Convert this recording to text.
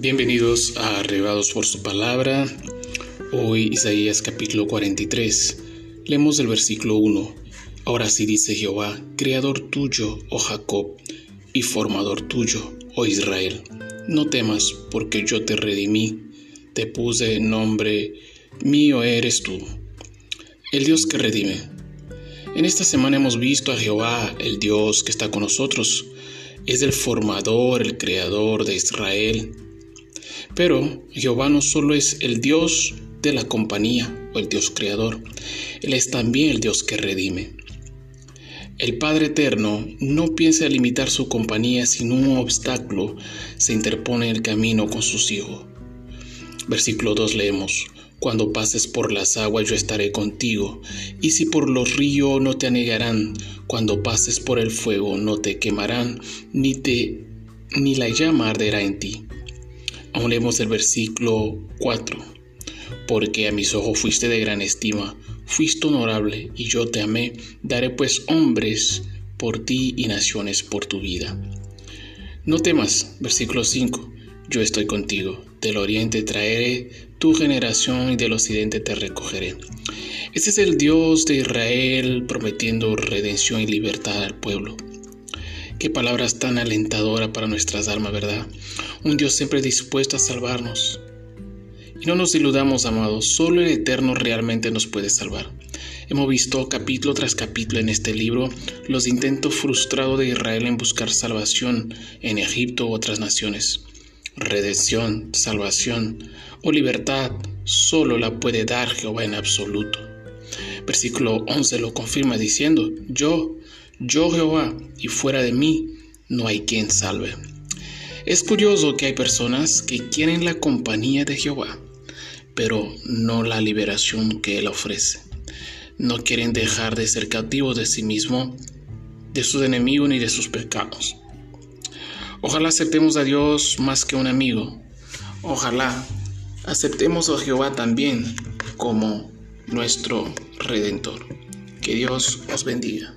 Bienvenidos a Arrebados por su palabra. Hoy Isaías capítulo 43. Leemos el versículo 1. Ahora sí dice Jehová, creador tuyo, oh Jacob, y formador tuyo, oh Israel. No temas, porque yo te redimí, te puse nombre, mío eres tú. El Dios que redime. En esta semana hemos visto a Jehová, el Dios que está con nosotros. Es el formador, el creador de Israel, pero Jehová no solo es el Dios de la compañía o el Dios creador, Él es también el Dios que redime. El Padre Eterno no piensa limitar su compañía sin un obstáculo se interpone en el camino con sus hijos. Versículo 2 leemos, Cuando pases por las aguas yo estaré contigo, y si por los ríos no te anegarán, cuando pases por el fuego no te quemarán, ni, te, ni la llama arderá en ti. Aún leemos el versículo 4. Porque a mis ojos fuiste de gran estima, fuiste honorable, y yo te amé. Daré pues hombres por ti y naciones por tu vida. No temas, versículo 5. Yo estoy contigo. Del oriente traeré tu generación y del occidente te recogeré. Este es el Dios de Israel prometiendo redención y libertad al pueblo. Qué palabras tan alentadoras para nuestras almas, ¿verdad? Un Dios siempre dispuesto a salvarnos. Y no nos iludamos, amados, solo el Eterno realmente nos puede salvar. Hemos visto capítulo tras capítulo en este libro los intentos frustrados de Israel en buscar salvación en Egipto u otras naciones. Redención, salvación o libertad solo la puede dar Jehová en absoluto. Versículo 11 lo confirma diciendo, yo yo Jehová, y fuera de mí no hay quien salve. Es curioso que hay personas que quieren la compañía de Jehová, pero no la liberación que Él ofrece. No quieren dejar de ser cautivos de sí mismo, de sus enemigos ni de sus pecados. Ojalá aceptemos a Dios más que un amigo. Ojalá aceptemos a Jehová también como nuestro redentor. Que Dios os bendiga.